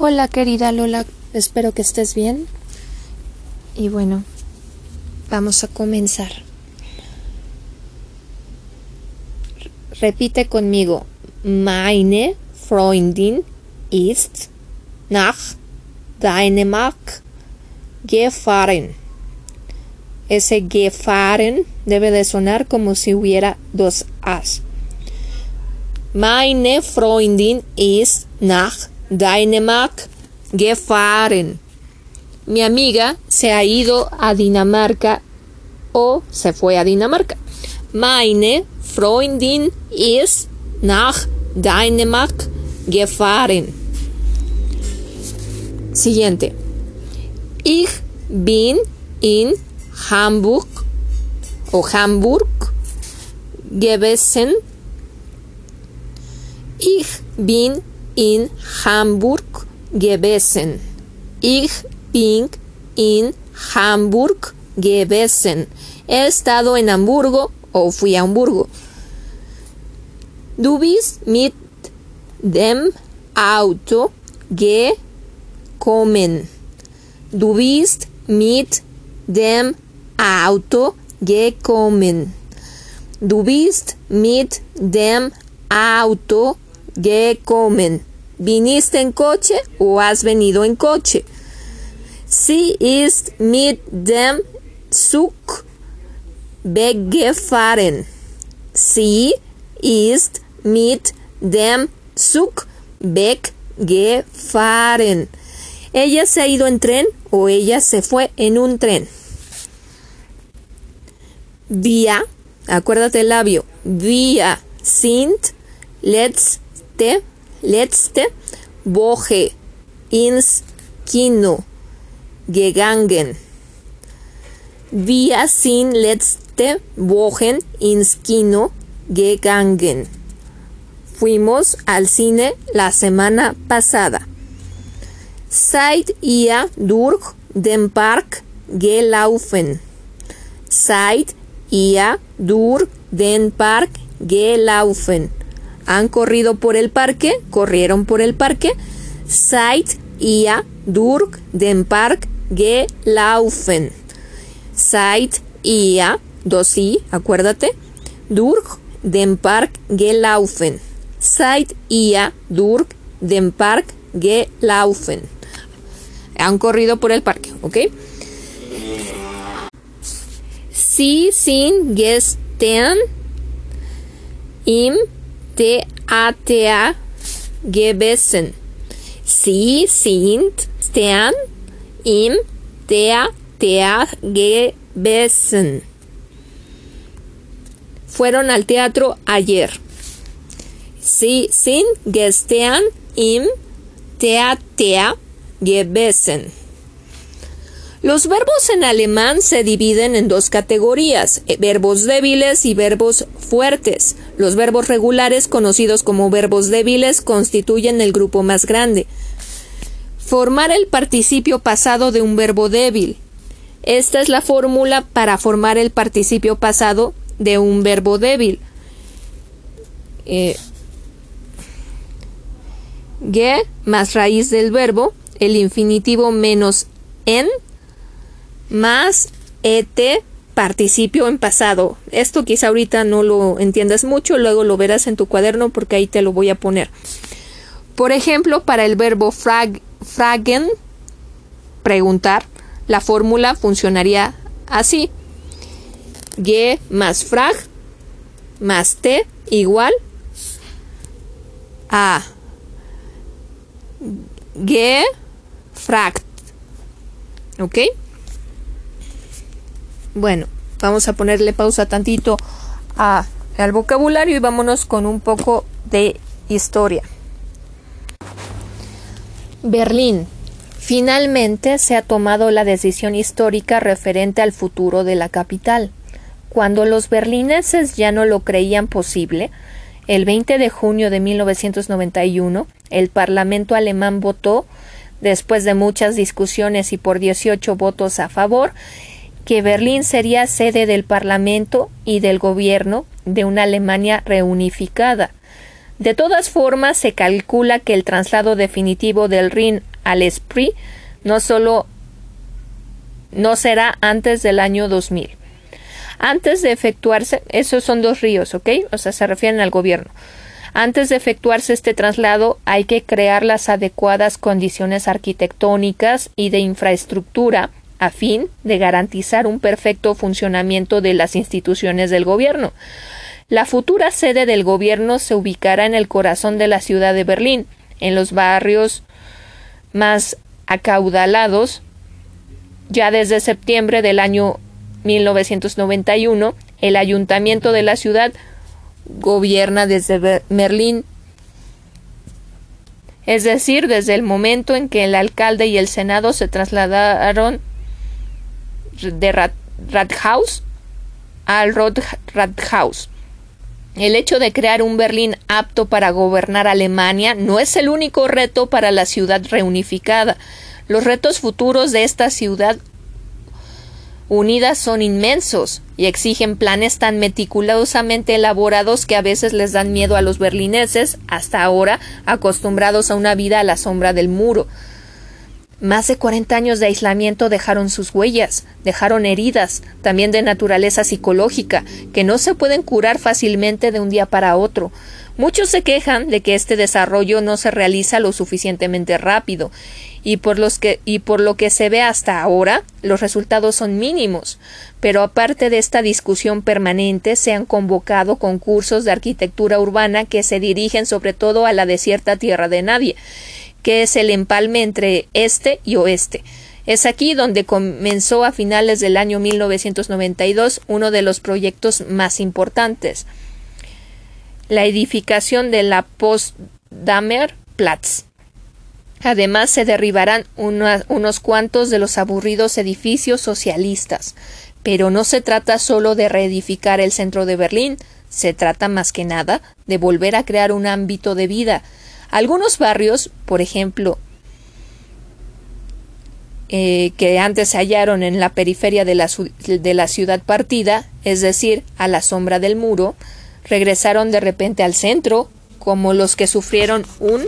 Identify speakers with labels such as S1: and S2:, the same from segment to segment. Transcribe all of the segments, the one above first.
S1: Hola querida Lola, espero que estés bien. Y bueno, vamos a comenzar. Repite conmigo. Meine Freundin ist nach Dänemark gefahren. Ese gefahren debe de sonar como si hubiera dos as. Meine Freundin ist nach Dänemark gefahren. Mi amiga se ha ido a Dinamarca o se fue a Dinamarca. Meine Freundin ist nach Dänemark gefahren. Siguiente. Ich bin in Hamburg o Hamburg gewesen. Ich bin in Hamburg gewesen. Ich bin in Hamburg gewesen. He estado en Hamburgo o fui a Hamburgo. Du bist mit dem Auto gekommen. Du bist mit dem Auto gekommen. Du bist mit dem Auto gekommen. ¿Viniste en coche o has venido en coche? Sie ist mit dem Zug weggefahren. Sie ist mit dem Zug weggefahren. Ella se ha ido en tren o ella se fue en un tren. Wir, acuérdate el labio, wir sind letzte, letzte Woche ins Kino gegangen. Wir sind letzte Woche ins Kino gegangen. Fuimos al cine la semana pasada. Seid ihr durch den Park gelaufen? Seid ihr durch den Park gelaufen? ¿Han corrido por el parque? ¿Corrieron por el parque? Seid ihr durch den Park gelaufen? Seid ihr, dos i, acuérdate, durch den Park gelaufen. Seid ihr durch den Park gelaufen? Han corrido por el parque, ¿ok? Sie sind gestern im Theater gewesen. Sie sind gestern im Theater gewesen. Fueron al teatro ayer. Sie sind gestern im Theater gewesen. Los verbos en alemán se dividen en dos categorías, eh, verbos débiles y verbos fuertes. Los verbos regulares, conocidos como verbos débiles, constituyen el grupo más grande. Formar el participio pasado de un verbo débil. Esta es la fórmula para formar el participio pasado de un verbo débil. Eh, ge más raíz del verbo, el infinitivo menos en más et participio en pasado. Esto quizá ahorita no lo entiendas mucho, luego lo verás en tu cuaderno porque ahí te lo voy a poner. Por ejemplo, para el verbo frag, fragen, preguntar, la fórmula funcionaría así. Ge más frag más t igual a gefragt. ¿Ok? Bueno, vamos a ponerle pausa tantito a, al vocabulario y vámonos con un poco de historia. Berlín. Finalmente se ha tomado la decisión histórica referente al futuro de la capital. Cuando los berlineses ya no lo creían posible, el 20 de junio de 1991, el Parlamento alemán votó, después de muchas discusiones y por 18 votos a favor, que Berlín sería sede del Parlamento y del gobierno de una Alemania reunificada. De todas formas, se calcula que el traslado definitivo del Rin al Esprit no solo no será antes del año 2000. Antes de efectuarse, esos son dos ríos, ¿ok? O sea, se refieren al gobierno. Antes de efectuarse este traslado hay que crear las adecuadas condiciones arquitectónicas y de infraestructura a fin de garantizar un perfecto funcionamiento de las instituciones del gobierno. La futura sede del gobierno se ubicará en el corazón de la ciudad de Berlín, en los barrios más acaudalados. Ya desde septiembre del año 1991, el ayuntamiento de la ciudad gobierna desde Berlín, es decir, desde el momento en que el alcalde y el senado se trasladaron de Rathaus al Rathaus. El hecho de crear un Berlín apto para gobernar Alemania no es el único reto para la ciudad reunificada. Los retos futuros de esta ciudad unida son inmensos y exigen planes tan meticulosamente elaborados que a veces les dan miedo a los berlineses, hasta ahora acostumbrados a una vida a la sombra del muro. Más de 40 años de aislamiento dejaron sus huellas, dejaron heridas, también de naturaleza psicológica, que no se pueden curar fácilmente de un día para otro. Muchos se quejan de que este desarrollo no se realiza lo suficientemente rápido, y por, lo que se ve hasta ahora, los resultados son mínimos. Pero aparte de esta discusión permanente, se han convocado concursos de arquitectura urbana que se dirigen sobre todo a la desierta tierra de nadie, que es el empalme entre este y oeste. Es aquí donde comenzó a finales del año 1992 uno de los proyectos más importantes, la edificación de la Potsdamer Platz. Además, se derribarán unos cuantos de los aburridos edificios socialistas. Pero no se trata solo de reedificar el centro de Berlín, se trata más que nada de volver a crear un ámbito de vida, algunos barrios, por ejemplo, eh, que antes se hallaron en la periferia de la, de la ciudad partida, es decir, a la sombra del muro, regresaron de repente al centro, como los que sufrieron un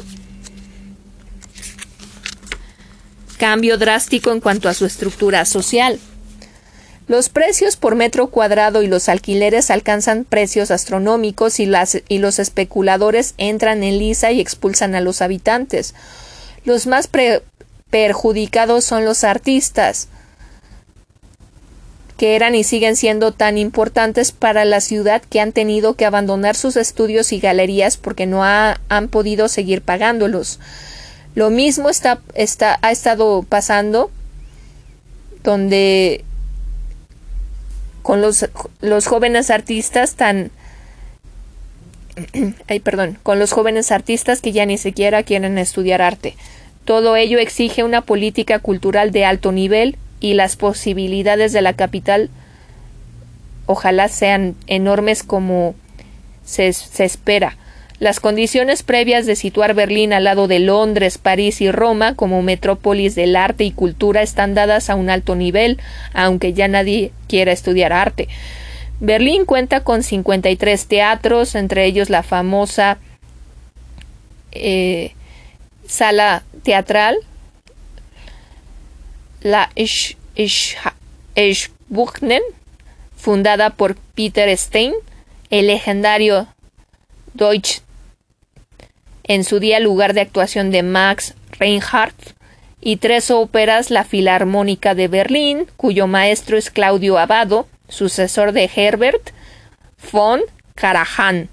S1: cambio drástico en cuanto a su estructura social. Los precios por metro cuadrado y los alquileres alcanzan precios astronómicos y, y los especuladores entran en lisa y expulsan a los habitantes. Los más perjudicados son los artistas, que eran y siguen siendo tan importantes para la ciudad que han tenido que abandonar sus estudios y galerías porque no han podido seguir pagándolos. Lo mismo está, está, ha estado pasando donde con los, los jóvenes artistas tan ay, perdón, con los jóvenes artistas que ya ni siquiera quieren estudiar arte. Todo ello exige una política cultural de alto nivel y las posibilidades de la capital ojalá sean enormes como se, se espera. Las condiciones previas de situar Berlín al lado de Londres, París y Roma como metrópolis del arte y cultura están dadas a un alto nivel, aunque ya nadie quiera estudiar arte. Berlín cuenta con 53 teatros, entre ellos la famosa eh, sala teatral, la Eschbuchnen, fundada por Peter Stein, el legendario Deutsche en su día lugar de actuación de Max Reinhardt, y tres óperas La Filarmónica de Berlín, cuyo maestro es Claudio Abado, sucesor de Herbert von Karajan.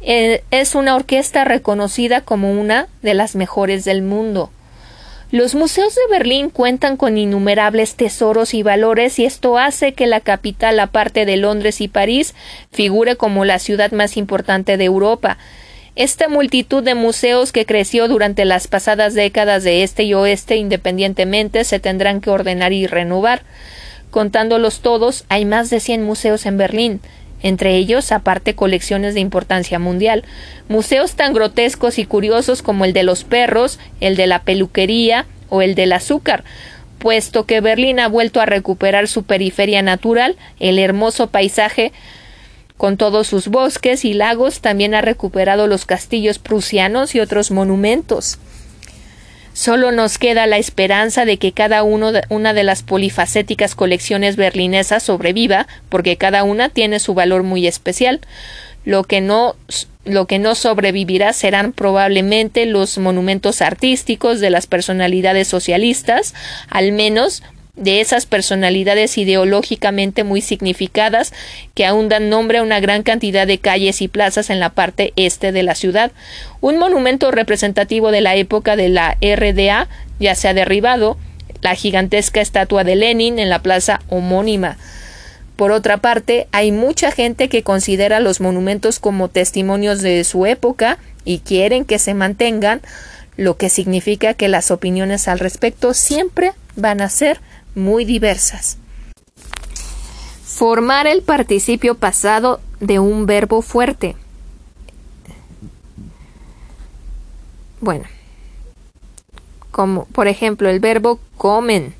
S1: Eh, es una orquesta reconocida como una de las mejores del mundo. Los museos de Berlín cuentan con innumerables tesoros y valores y esto hace que la capital, aparte de Londres y París, figure como la ciudad más importante de Europa. Esta multitud de museos que creció durante las pasadas décadas de este y oeste independientemente se tendrán que ordenar y renovar. Contándolos todos, hay más de 100 museos en Berlín, entre ellos aparte colecciones de importancia mundial, museos tan grotescos y curiosos como el de los perros, el de la peluquería o el del azúcar, puesto que Berlín ha vuelto a recuperar su periferia natural, el hermoso paisaje Con todos sus bosques y lagos también ha recuperado los castillos prusianos y otros monumentos. Solo nos queda la esperanza de que cada una de las polifacéticas colecciones berlinesas sobreviva, porque cada una tiene su valor muy especial. Lo que no lo que no sobrevivirá serán probablemente los monumentos artísticos de las personalidades socialistas, al menos de esas personalidades ideológicamente muy significadas que aún dan nombre a una gran cantidad de calles y plazas en la parte este de la ciudad. Un monumento representativo de la época de la RDA ya se ha derribado, la gigantesca estatua de Lenin en la plaza homónima. Por otra parte, hay mucha gente que considera los monumentos como testimonios de su época y quieren que se mantengan, lo que significa que las opiniones al respecto siempre van a ser muy diversas. Formar el participio pasado de un verbo fuerte. Bueno, como por ejemplo el verbo comen,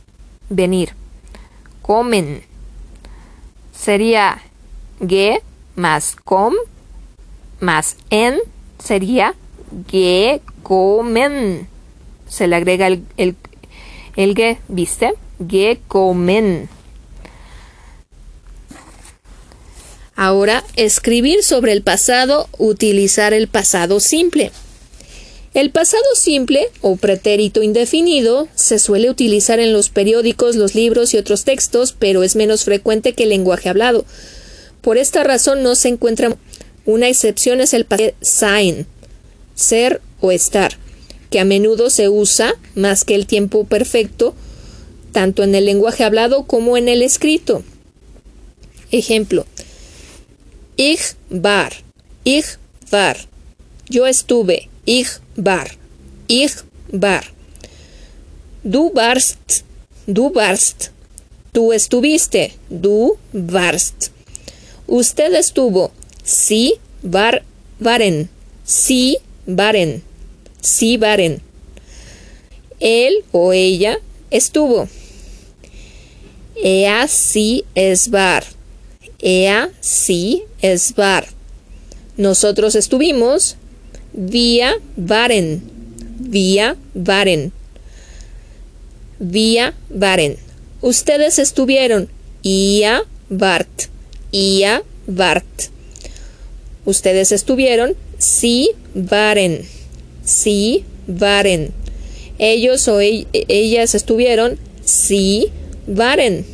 S1: venir. Comen. Sería ge más com más en sería ge comen. Se le agrega el, el, el ge, ¿viste? Ahora, escribir sobre el pasado, utilizar el pasado simple. El pasado simple o pretérito indefinido se suele utilizar en los periódicos, los libros y otros textos, pero es menos frecuente que el lenguaje hablado. Por esta razón no se encuentra una excepción es el pasado sein, ser o estar, que a menudo se usa más que el tiempo perfecto tanto en el lenguaje hablado como en el escrito. Ejemplo. Ich war. Ich war. Yo estuve. Ich war. Ich war. Du warst. Du warst. Tú estuviste. Du warst. Usted estuvo. Sí, var, waren. Sí, waren. Sí, waren. Él o ella estuvo. Ea sí es bar. Ea sí es bar. Nosotros estuvimos vía Varen. Vía Varen. Vía Varen. Ustedes estuvieron Ia Bart. Ia Bart. Ustedes estuvieron sí Varen. Sí Varen. Ellos o ellas estuvieron sí Varen.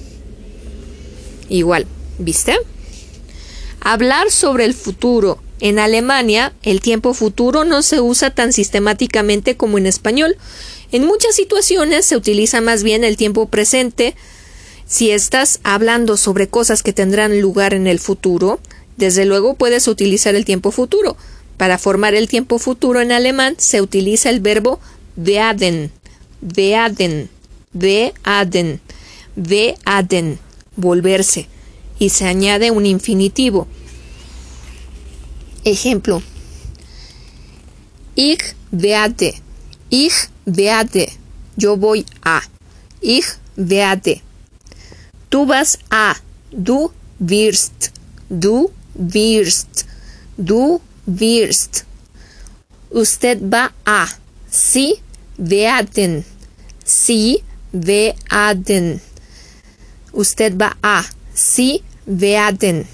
S1: Igual, ¿viste? Hablar sobre el futuro. En Alemania, el tiempo futuro no se usa tan sistemáticamente como en español. En muchas situaciones se utiliza más bien el tiempo presente. Si estás hablando sobre cosas que tendrán lugar en el futuro, desde luego puedes utilizar el tiempo futuro. Para formar el tiempo futuro en alemán se utiliza el verbo werden, werden, werden werden, volverse, y se añade un infinitivo. Ejemplo. Ich werde. Ich werde. Yo voy a. Ich werde. Tú vas a. Du wirst. Du wirst. Du wirst. Usted va a. Sie werden. Sie werden. Usted va a. Sí, werden.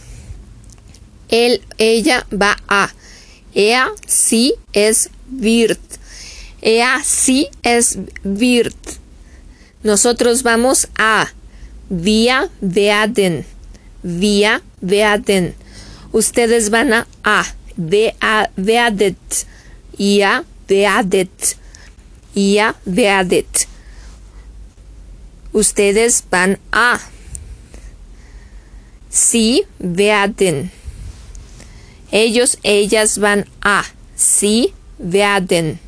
S1: Él, ella va a. Ea sí es wird. Ea sí es wird. Nosotros vamos a. Vía werden. Vía werden. Ustedes van a a. Werdet. Ia werdet. Ia werdet. Ustedes van a. Sí werden. Ellos, ellas van a. Sí werden.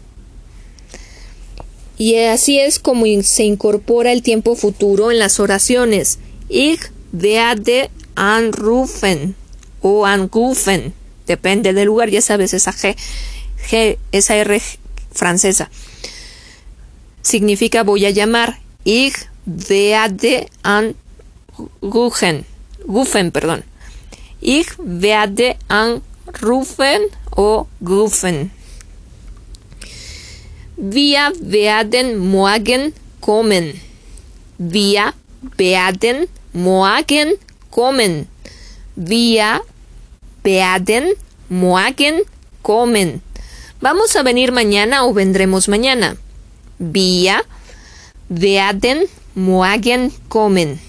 S1: Y así es como se incorpora el tiempo futuro en las oraciones. Ich werde anrufen o anrufen. Depende del lugar, ya sabes, esa G, G esa R francesa. Significa voy a llamar. Ich werde anrufen. Gufen, perdón. Ich werde anrufen o rufen. Wir werden morgen kommen. Wir werden morgen kommen. Wir werden morgen kommen. Vamos a venir mañana o vendremos mañana. Wir werden morgen kommen.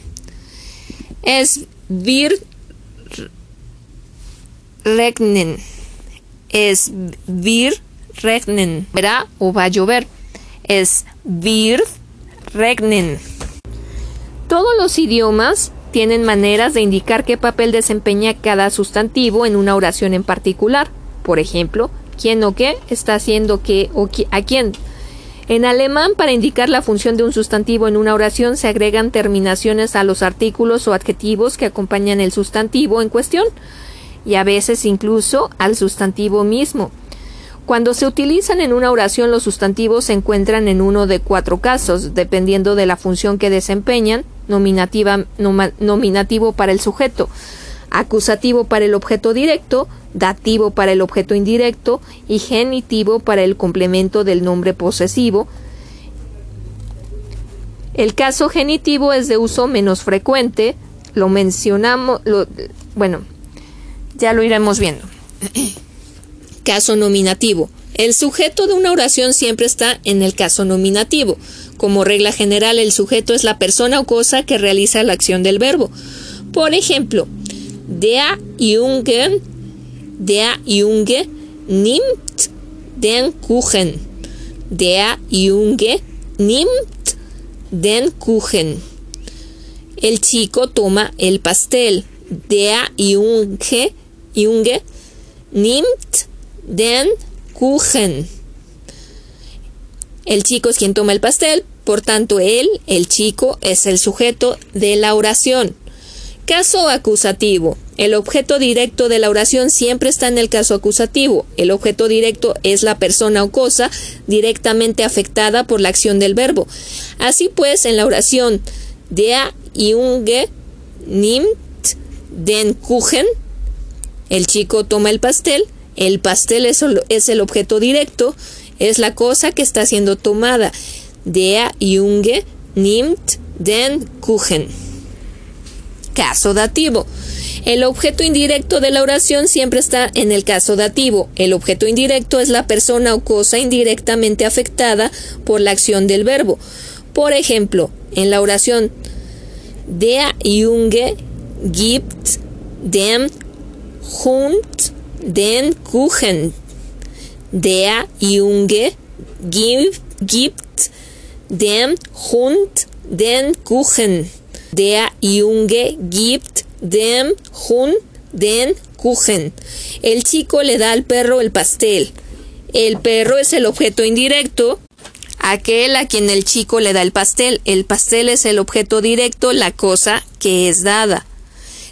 S1: Es wird regnen. Es wird regnen. ¿Verá o va a llover? Es wird regnen. Todos los idiomas tienen maneras de indicar qué papel desempeña cada sustantivo en una oración en particular. Por ejemplo, quién o qué está haciendo qué o a quién. En alemán, para indicar la función de un sustantivo en una oración, se agregan terminaciones a los artículos o adjetivos que acompañan el sustantivo en cuestión, y a veces incluso al sustantivo mismo. Cuando se utilizan en una oración, los sustantivos se encuentran en uno de cuatro casos, dependiendo de la función que desempeñan, nominativo para el sujeto, acusativo para el objeto directo, dativo para el objeto indirecto y genitivo para el complemento del nombre posesivo. El caso genitivo es de uso menos frecuente, lo mencionamos, bueno, ya lo iremos viendo. caso nominativo. El sujeto de una oración siempre está en el caso nominativo. Como regla general, el sujeto es la persona o cosa que realiza la acción del verbo. Por ejemplo, der Junge, der Junge nimmt den Kuchen. Der Junge nimmt den Kuchen. El chico toma el pastel. Der Junge, Junge nimmt den Kuchen. El chico es quien toma el pastel, por tanto él, el chico, es el sujeto de la oración. Caso acusativo. El objeto directo de la oración siempre está en el caso acusativo. El objeto directo es la persona o cosa directamente afectada por la acción del verbo. Así pues, en la oración der Junge nimmt den Kuchen, el chico toma el pastel, el pastel es, el objeto directo, es la cosa que está siendo tomada. Der Junge nimmt den Kuchen caso dativo. El objeto indirecto de la oración siempre está en el caso dativo. El objeto indirecto es la persona o cosa indirectamente afectada por la acción del verbo. Por ejemplo, en la oración Der Junge gibt dem Hund den Kuchen. Der Junge gibt dem Hund den Kuchen. Der Junge gibt dem Hund den Kuchen. El chico le da al perro el pastel. El perro es el objeto indirecto, aquel a quien el chico le da el pastel. El pastel es el objeto directo, la cosa que es dada.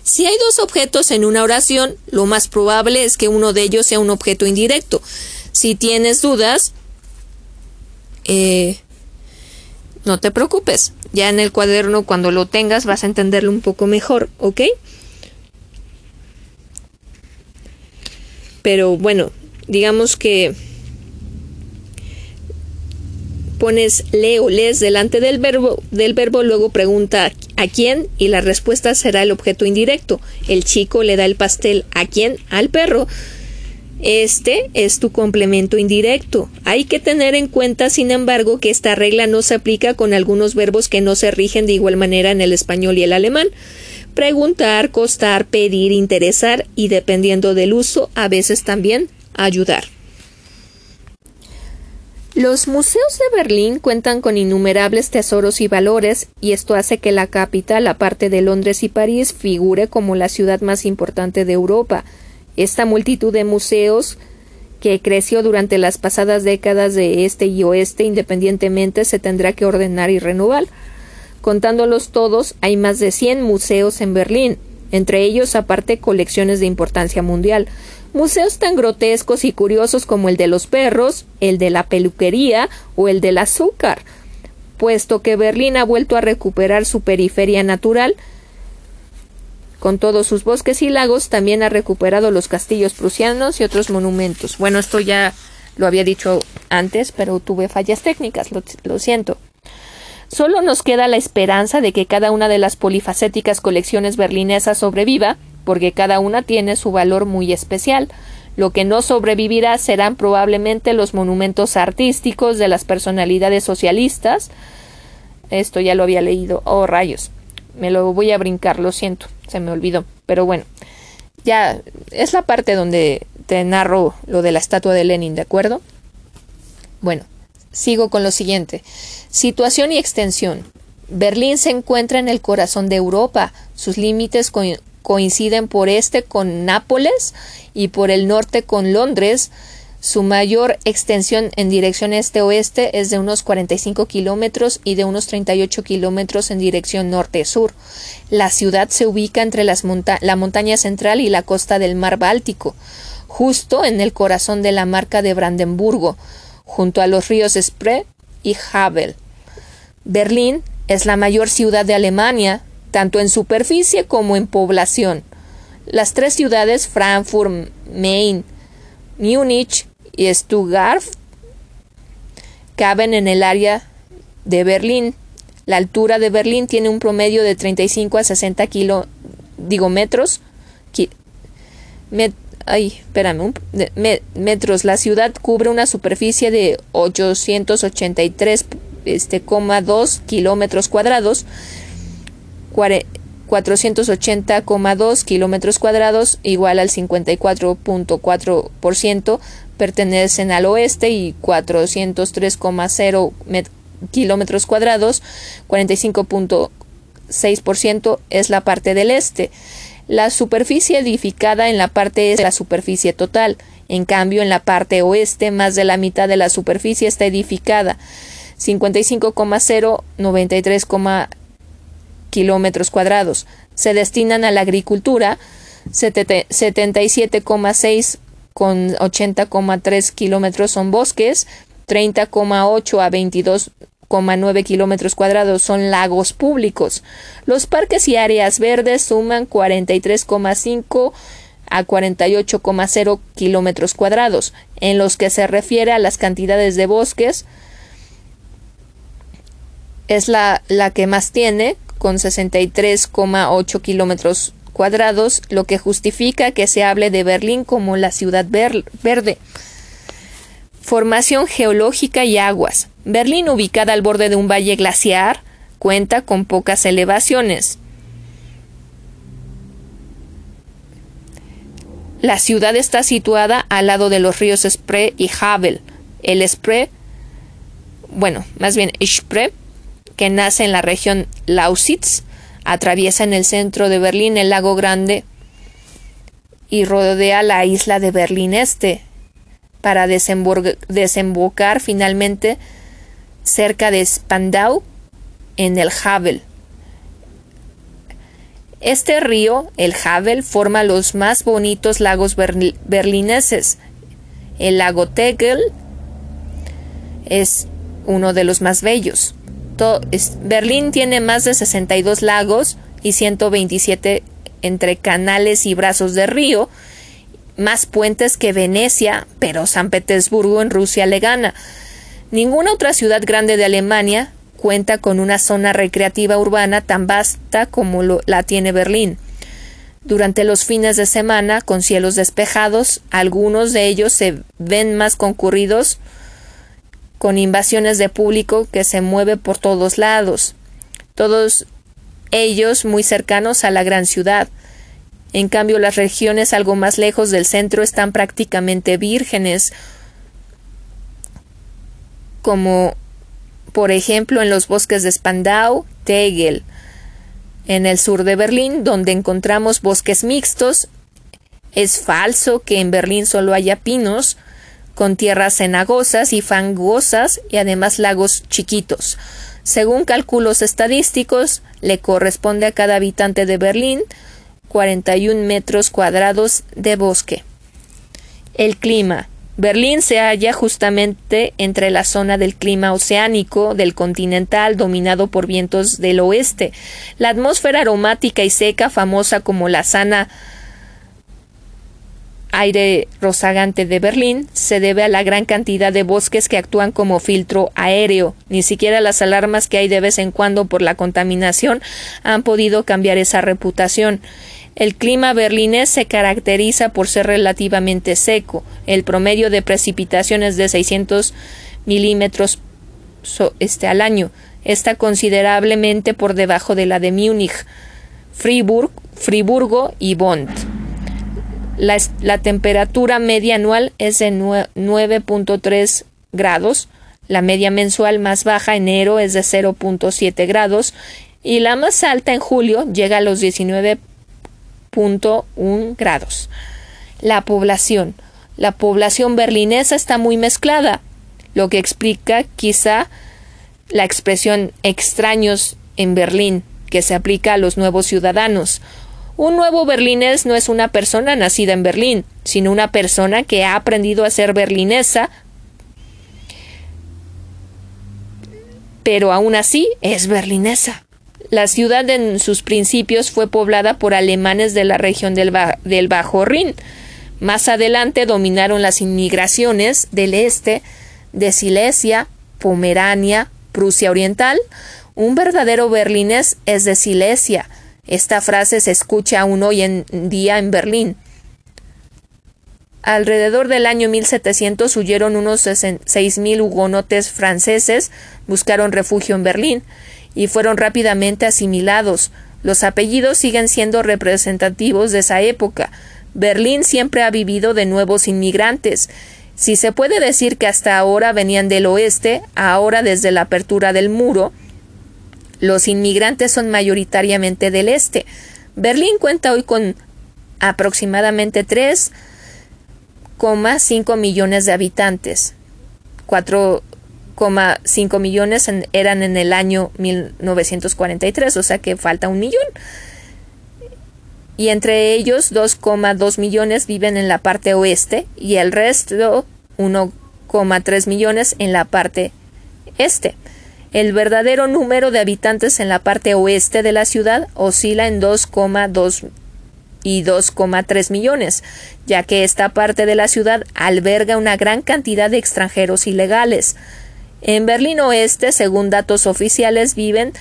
S1: Si hay dos objetos en una oración, lo más probable es que uno de ellos sea un objeto indirecto. Si tienes dudas, eh, no te preocupes. Ya en el cuaderno, cuando lo tengas, vas a entenderlo un poco mejor, ¿ok? Pero bueno, digamos que pones le o les delante del verbo, del verbo, luego pregunta a quién y la respuesta será el objeto indirecto. El chico le da el pastel a quién, al perro. Este es tu complemento indirecto. Hay que tener en cuenta, sin embargo, que esta regla no se aplica con algunos verbos que no se rigen de igual manera en el español y el alemán. Preguntar, costar, pedir, interesar y, dependiendo del uso, a veces también ayudar. Los museos de Berlín cuentan con innumerables tesoros y valores, y esto hace que la capital, aparte de Londres y París, figure como la ciudad más importante de Europa. Esta multitud de museos que creció durante las pasadas décadas de este y oeste independientemente se tendrá que ordenar y renovar. Contándolos todos, hay más de 100 museos en Berlín, entre ellos aparte colecciones de importancia mundial. Museos tan grotescos y curiosos como el de los perros, el de la peluquería o el del azúcar. Puesto que Berlín ha vuelto a recuperar su periferia natural, con todos sus bosques y lagos, también ha recuperado los castillos prusianos y otros monumentos. Bueno, esto ya lo había dicho antes, pero tuve fallas técnicas, lo, siento. Solo nos queda la esperanza de que cada una de las polifacéticas colecciones berlinesas sobreviva, porque cada una tiene su valor muy especial. Lo que no sobrevivirá serán probablemente los monumentos artísticos de las personalidades socialistas. Esto ya lo había leído. Oh, rayos. Me lo voy a brincar, lo siento, se me olvidó. Pero bueno, ya es la parte donde te narro lo de la estatua de Lenin, ¿de acuerdo? Bueno, sigo con lo siguiente. Situación y extensión. Berlín se encuentra en el corazón de Europa. Sus límites coinciden por este con Nápoles y por el norte con Londres. Su mayor extensión en dirección este-oeste es de unos 45 kilómetros y de unos 38 kilómetros en dirección norte-sur. La ciudad se ubica entre la montaña central y la costa del mar Báltico, justo en el corazón de la marca de Brandenburgo, junto a los ríos Spree y Havel. Berlín es la mayor ciudad de Alemania, tanto en superficie como en población. Las tres ciudades, Frankfurt, Main, Múnich y Stuttgart, caben en el área de Berlín. La altura de Berlín tiene un promedio de 35 a 60 kilo, digo, metros. ay, espérame, metros. La ciudad cubre una superficie de 883,2 este, kilómetros cuadrados 480,2 kilómetros cuadrados, igual al 54.4%, pertenecen al oeste y 403,0 kilómetros cuadrados, 45.6% es la parte del este. La superficie edificada en la parte es la superficie total. En cambio, en la parte oeste, más de la mitad de la superficie está edificada. 55,0, 93, kilómetros cuadrados. Se destinan a la agricultura 77,6 con 80,3 kilómetros son bosques, 30,8 a 22,9 kilómetros cuadrados son lagos públicos. Los parques y áreas verdes suman 43,5 a 48,0 kilómetros cuadrados. En los que se refiere a las cantidades de bosques, es la, la que más tiene, con 63,8 kilómetros cuadrados, lo que justifica que se hable de Berlín como la ciudad verde. Formación geológica y aguas. Berlín, ubicada al borde de un valle glaciar, cuenta con pocas elevaciones. La ciudad está situada al lado de los ríos Spree y Havel. El Spree, bueno, más bien Spree, que nace en la región Lausitz, atraviesa en el centro de Berlín el lago Grande y rodea la isla de Berlín Este para desembocar finalmente cerca de Spandau en el Havel. Este río, el Havel, forma los más bonitos lagos berlineses. El lago Tegel es uno de los más bellos. Berlín tiene más de 62 lagos y 127 entre canales y brazos de río, más puentes que Venecia, pero San Petersburgo en Rusia le gana. Ninguna otra ciudad grande de Alemania cuenta con una zona recreativa urbana tan vasta como la tiene Berlín. Durante los fines de semana, con cielos despejados, algunos de ellos se ven más concurridos con invasiones de público que se mueve por todos lados, todos ellos muy cercanos a la gran ciudad. En cambio, las regiones algo más lejos del centro están prácticamente vírgenes, como por ejemplo en los bosques de Spandau, Tegel, en el sur de Berlín, donde encontramos bosques mixtos. Es falso que en Berlín solo haya pinos, con tierras cenagosas y fangosas y además lagos chiquitos. Según cálculos estadísticos, le corresponde a cada habitante de Berlín 41 metros cuadrados de bosque. El clima. Berlín se halla justamente entre la zona del clima oceánico, del continental, dominado por vientos del oeste. La atmósfera aromática y seca, famosa como la sana aire rozagante de Berlín, se debe a la gran cantidad de bosques que actúan como filtro aéreo. Ni siquiera las alarmas que hay de vez en cuando por la contaminación han podido cambiar esa reputación. El clima berlinés se caracteriza por ser relativamente seco. El promedio de precipitaciones de 600 milímetros este, al año está considerablemente por debajo de la de Múnich, Friburg, Friburgo y Bonn. La, temperatura media anual es de 9.3 grados, la media mensual más baja enero es de 0.7 grados y la más alta en julio llega a los 19 grados. La población. La población berlinesa está muy mezclada, lo que explica quizá la expresión extraños en Berlín, que se aplica a los nuevos ciudadanos. Un nuevo berlinés no es una persona nacida en Berlín, sino una persona que ha aprendido a ser berlinesa, pero aún así es berlinesa. La ciudad en sus principios fue poblada por alemanes de la región del, Bajo Rin. Más adelante dominaron las inmigraciones del este de Silesia, Pomerania, Prusia Oriental. Un verdadero berlinés es de Silesia. Esta frase se escucha aún hoy en día en Berlín. Alrededor del año 1700 huyeron unos 6.000 hugonotes franceses, buscaron refugio en Berlín y fueron rápidamente asimilados. Los apellidos siguen siendo representativos de esa época. Berlín siempre ha vivido de nuevos inmigrantes. Si se puede decir que hasta ahora venían del oeste, ahora desde la apertura del muro, los inmigrantes son mayoritariamente del este. Berlín cuenta hoy con aproximadamente 3,5 millones de habitantes, 4 5 millones eran en el año 1943, o sea que falta un millón. Y entre ellos 2,2 millones viven en la parte oeste y el resto 1,3 millones en la parte este. El verdadero número de habitantes en la parte oeste de la ciudad oscila en 2,2 y 2,3 millones, ya que esta parte de la ciudad alberga una gran cantidad de extranjeros ilegales. En Berlín Oeste, según datos oficiales, viven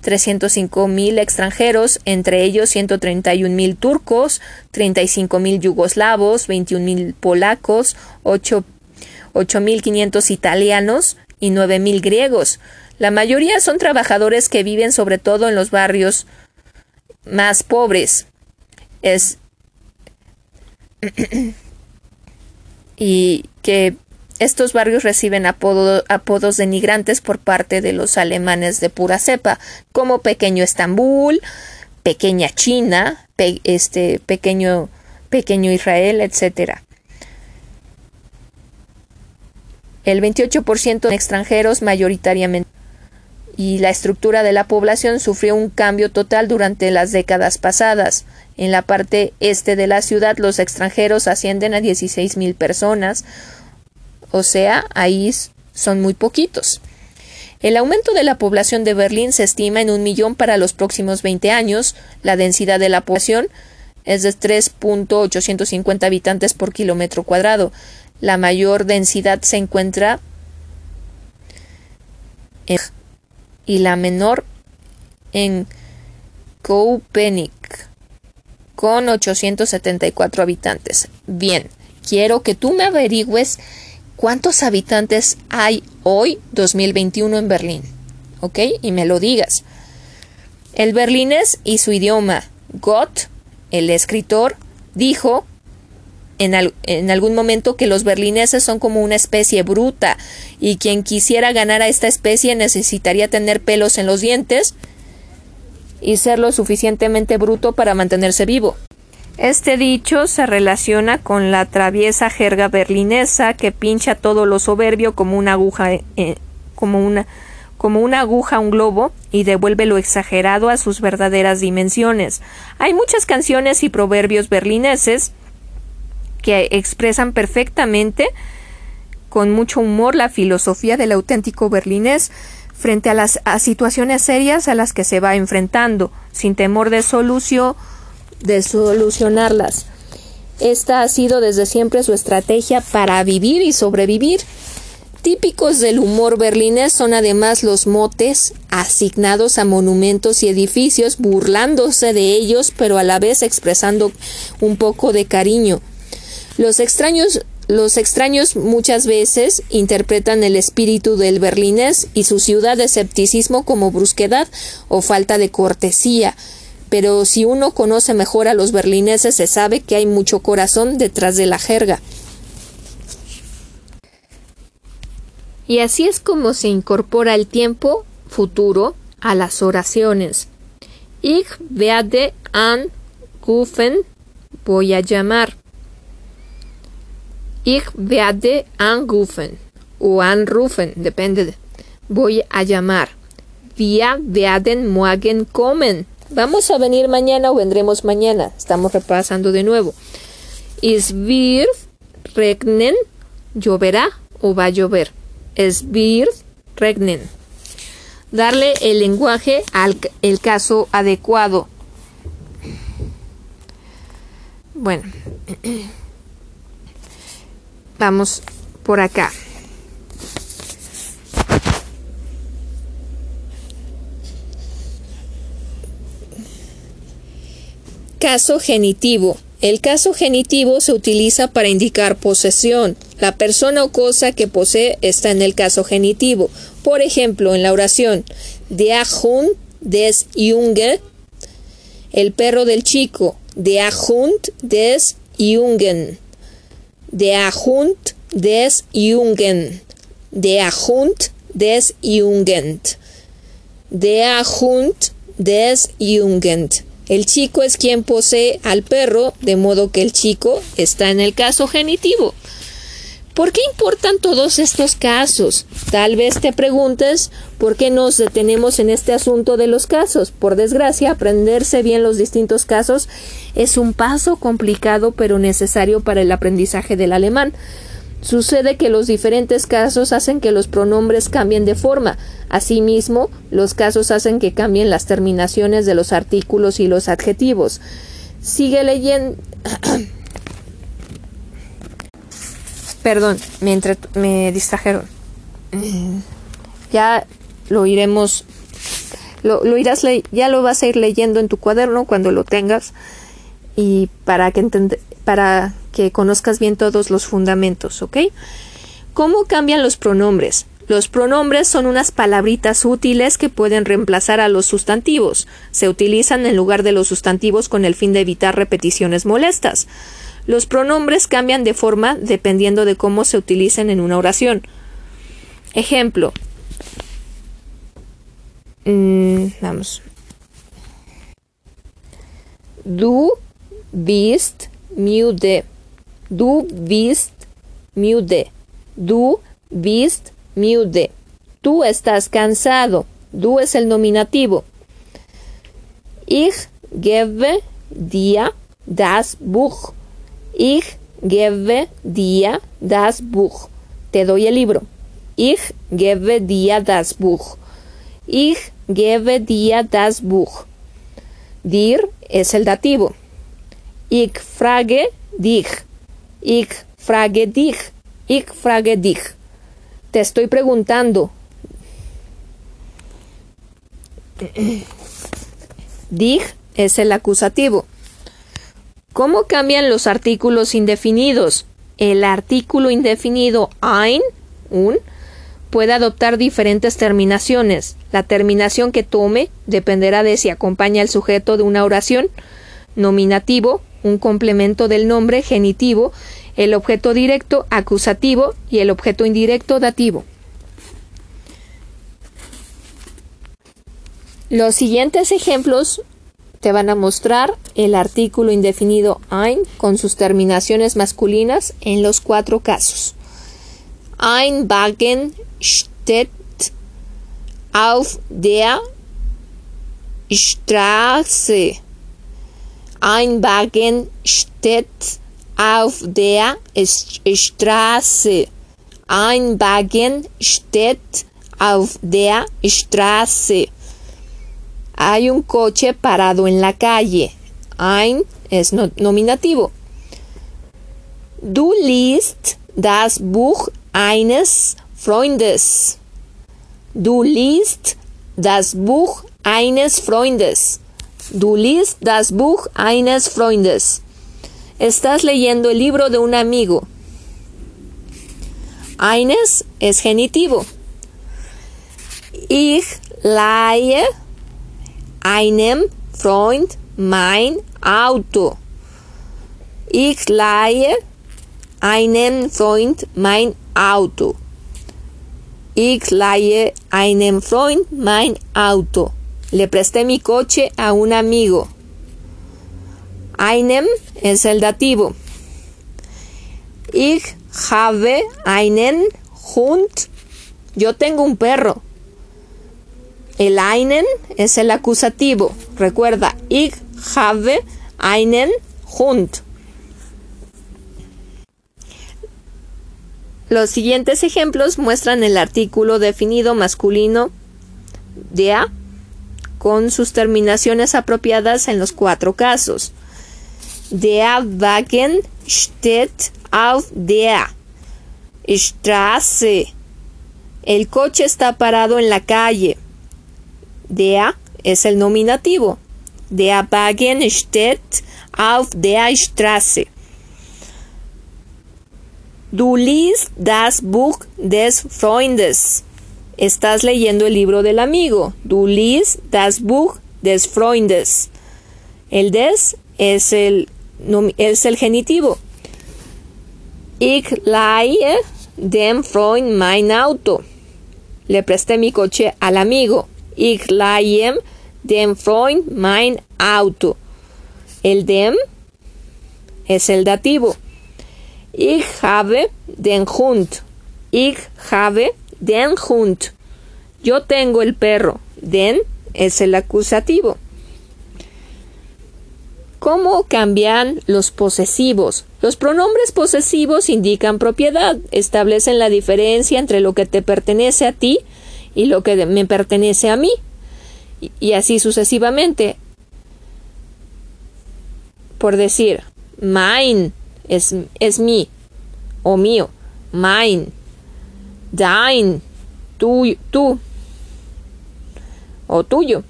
S1: 305 mil extranjeros, entre ellos 131 mil turcos, 35 mil yugoslavos, 21 mil polacos, 8.500 italianos y 9 mil griegos. La mayoría son trabajadores que viven sobre todo en los barrios más pobres. Es y que estos barrios reciben apodos denigrantes por parte de los alemanes de pura cepa, como Pequeño Estambul, Pequeña China, este, pequeño, pequeño Israel, etc. El 28% de extranjeros mayoritariamente y la estructura de la población sufrió un cambio total durante las décadas pasadas. En la parte este de la ciudad los extranjeros ascienden a 16.000 personas, o sea, ahí son muy poquitos. El aumento de la población de Berlín se estima en un millón para los próximos 20 años. La densidad de la población es de 3.850 habitantes por kilómetro cuadrado. La mayor densidad se encuentra en y la menor en Köpenick con 874 habitantes. Bien, quiero que tú me averigües ¿Cuántos habitantes hay hoy, 2021, en Berlín? ¿Ok? Y me lo digas. El berlinés y su idioma. Gott, el escritor, dijo en, algún momento que los berlineses son como una especie bruta y quien quisiera ganar a esta especie necesitaría tener pelos en los dientes y ser lo suficientemente bruto para mantenerse vivo. Este dicho se relaciona con la traviesa jerga berlinesa que pincha todo lo soberbio como una aguja eh, como una como una aguja a un globo y devuelve lo exagerado a sus verdaderas dimensiones. Hay muchas canciones y proverbios berlineses que expresan perfectamente con mucho humor la filosofía del auténtico berlinés frente a las situaciones serias a las que se va enfrentando, sin temor de solución, de solucionarlas. Esta ha sido desde siempre su estrategia para vivir y sobrevivir. Típicos del humor berlinés son además los motes asignados a monumentos y edificios, burlándose de ellos, pero a la vez expresando un poco de cariño. Los extraños los extraños muchas veces interpretan el espíritu del berlinés y su ciudad de escepticismo como brusquedad o falta de cortesía, pero si uno conoce mejor a los berlineses se sabe que hay mucho corazón detrás de la jerga. Y así es como se incorpora el tiempo futuro a las oraciones. Ich werde anrufen, voy a llamar. Ich werde anrufen o anrufen, depende. voy a llamar. Wir werden morgen kommen. Vamos a venir mañana o vendremos mañana. Estamos repasando de nuevo. Es wird regnen, lloverá o va a llover. Es wird regnen. Darle el lenguaje al el caso adecuado. Bueno. Vamos por acá. Caso genitivo. El caso genitivo se utiliza para indicar posesión. La persona o cosa que posee está en el caso genitivo. Por ejemplo, en la oración Der Hund des Junge, el perro del chico. Der Hund des Jungen. Der Hund des Jungen. Der Hund des Jugend. Der Hund des Jugend. El chico es quien posee al perro, de modo que el chico está en el caso genitivo. ¿Por qué importan todos estos casos? Tal vez te preguntes por qué nos detenemos en este asunto de los casos. Por desgracia, aprenderse bien los distintos casos es un paso complicado pero necesario para el aprendizaje del alemán. Sucede que los diferentes casos hacen que los pronombres cambien de forma. Asimismo, los casos hacen que cambien las terminaciones de los artículos y los adjetivos. Sigue leyendo. Perdón, me, me distrajeron. Ya lo iremos. Lo, irás ya lo vas a ir leyendo en tu cuaderno cuando lo tengas y para que para que conozcas bien todos los fundamentos, ¿ok? ¿Cómo cambian los pronombres? Los pronombres son unas palabritas útiles que pueden reemplazar a los sustantivos. Se utilizan en lugar de los sustantivos con el fin de evitar repeticiones molestas. Los pronombres cambian de forma dependiendo de cómo se utilicen en una oración. Ejemplo. Mm, vamos. Du bist müde. Du bist müde. Du bist müde. Tú estás cansado. Du es el nominativo. Ich gebe dir das Buch. Ich gebe dir das Buch. Te doy el libro. Ich gebe dir das Buch. Ich gebe dir das Buch. Dir es el dativo. Ich frage dich. Ich frage dich. Ich frage dich. Te estoy preguntando. Dich es el acusativo. ¿Cómo cambian los artículos indefinidos? El artículo indefinido ein, un, puede adoptar diferentes terminaciones. La terminación que tome dependerá de si acompaña al sujeto de una oración, nominativo, un complemento del nombre, genitivo, el objeto directo, acusativo y el objeto indirecto, dativo. Los siguientes ejemplos te van a mostrar el artículo indefinido ein con sus terminaciones masculinas en los cuatro casos. Ein Wagen steht auf der Straße. Ein Wagen steht auf der Straße. Ein Wagen steht auf der Straße. Hay un coche parado en la calle. Ein es nominativo. Du liest das Buch eines Freundes. Du liest das Buch eines Freundes. Du liest das Buch eines Freundes. Estás leyendo el libro de un amigo. Eines es genitivo. Ich leihe einem Freund mein Auto. Ich leihe einem Freund mein Auto. Ich leihe einem Freund mein Auto. Le presté mi coche a un amigo. Einem es el dativo. Ich habe einen Hund. Yo tengo un perro. El einen es el acusativo. Recuerda, ich habe einen Hund. Los siguientes ejemplos muestran el artículo definido masculino der con sus terminaciones apropiadas en los cuatro casos. Der Wagen steht auf der Straße. El coche está parado en la calle. Der es el nominativo. Der Wagen steht auf der Straße. Du liest das Buch des Freundes. Estás leyendo el libro del amigo. Du liest das Buch des Freundes. El des es el, es el genitivo. Ich leihe dem Freund mein Auto. Le presté mi coche al amigo. Ich leihe dem Freund mein Auto. El dem es el dativo. Ich habe den Hund. Ich habe den Hund. Yo tengo el perro. Den es el acusativo. ¿Cómo cambian los posesivos? Los pronombres posesivos indican propiedad, establecen la diferencia entre lo que te pertenece a ti y lo que me pertenece a mí, y así sucesivamente. Por decir, mine es, es mi o mío. Mine. Dine. Tú, tú. O tuyo.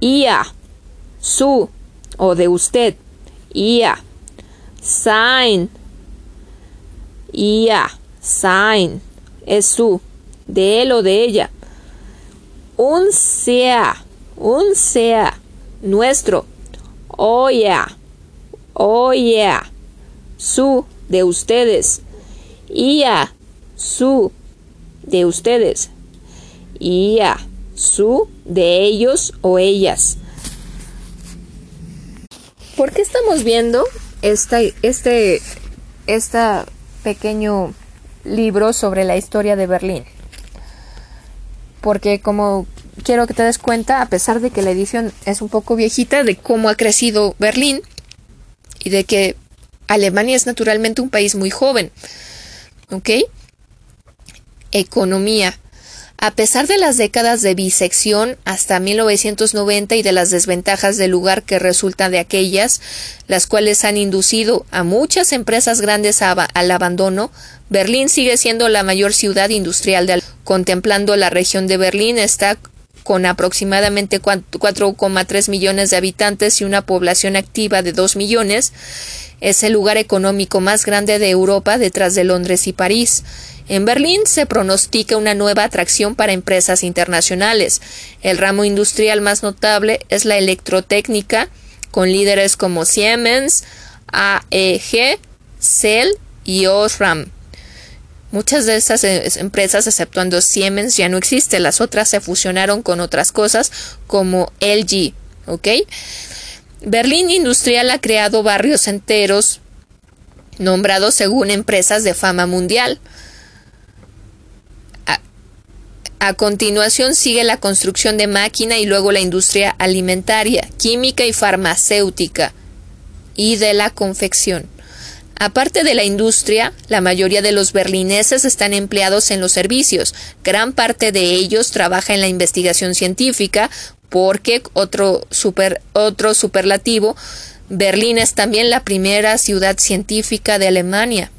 S1: Ia. Su. O de usted. Ia. Sign. Ia. Sign. Es su. De él o de ella. Un sea. Un sea. Nuestro. Oh yeah. Oh. Su de ustedes. Ia su de ustedes. Ia su de ellos o ellas. ¿Por qué estamos viendo este, este, este pequeño libro sobre la historia de Berlín? Porque como quiero que te des cuenta, a pesar de que la edición es un poco viejita, de cómo ha crecido Berlín y de que Alemania es naturalmente un país muy joven. ¿Ok? Economía. A pesar de las décadas de bisección hasta 1990 y de las desventajas del lugar que resultan de aquellas, las cuales han inducido a muchas empresas grandes al abandono, Berlín sigue siendo la mayor ciudad industrial del Contemplando la región de Berlín está con aproximadamente 4,3 millones de habitantes y una población activa de 2 millones, es el lugar económico más grande de Europa detrás de Londres y París. En Berlín se pronostica una nueva atracción para empresas internacionales. El ramo industrial más notable es la electrotécnica, con líderes como Siemens, AEG, Cell y Osram. Muchas de estas eh, empresas, exceptuando Siemens, ya no existen. Las otras se fusionaron con otras cosas como LG. Berlín Industrial ha creado barrios enteros nombrados según empresas de fama mundial. A, continuación sigue la construcción de máquina y luego la industria alimentaria, química y farmacéutica. y de la confección. Aparte de la industria, la mayoría de los berlineses están empleados en los servicios. Gran parte de ellos trabaja en la investigación científica, porque otro, super, otro superlativo, Berlín es también la primera ciudad científica de Alemania.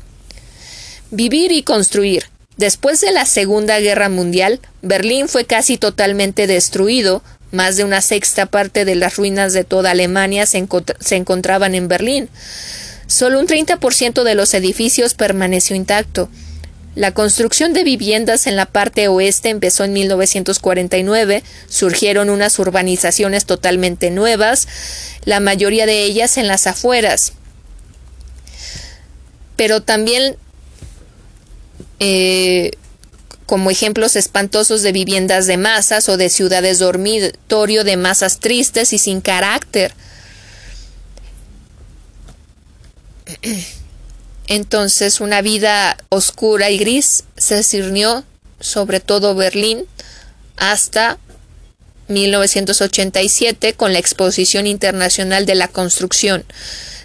S1: Vivir y construir. Después de la Segunda Guerra Mundial, Berlín fue casi totalmente destruido, más de una sexta parte de las ruinas de toda Alemania se, se encontraban en Berlín. Solo un 30% de los edificios permaneció intacto. La construcción de viviendas en la parte oeste empezó en 1949, surgieron unas urbanizaciones totalmente nuevas, la mayoría de ellas en las afueras. Pero también eh, como ejemplos espantosos de viviendas de masas o de ciudades dormitorio de masas tristes y sin carácter. Entonces una vida oscura y gris se cirnió sobre todo Berlín hasta 1987 con la Exposición Internacional de la Construcción.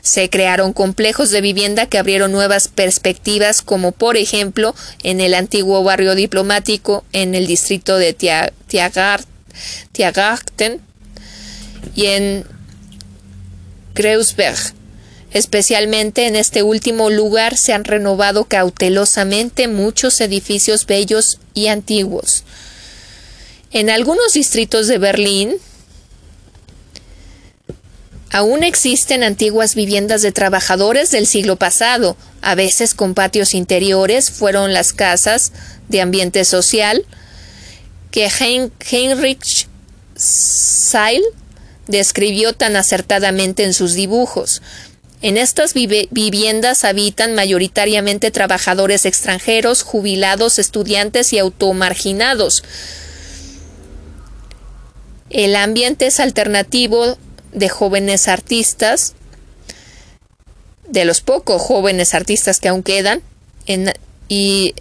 S1: Se crearon complejos de vivienda que abrieron nuevas perspectivas como por ejemplo en el antiguo barrio diplomático en el distrito de Tiergarten y en Kreuzberg Especialmente en este último lugar se han renovado cautelosamente muchos edificios bellos y antiguos. En algunos distritos de Berlín aún existen antiguas viviendas de trabajadores del siglo pasado, a veces con patios interiores, fueron las casas de ambiente social que Heinrich Seil describió tan acertadamente en sus dibujos. En estas viviendas habitan mayoritariamente trabajadores extranjeros, jubilados, estudiantes y automarginados. El ambiente es alternativo de jóvenes artistas, de los pocos jóvenes artistas que aún quedan, y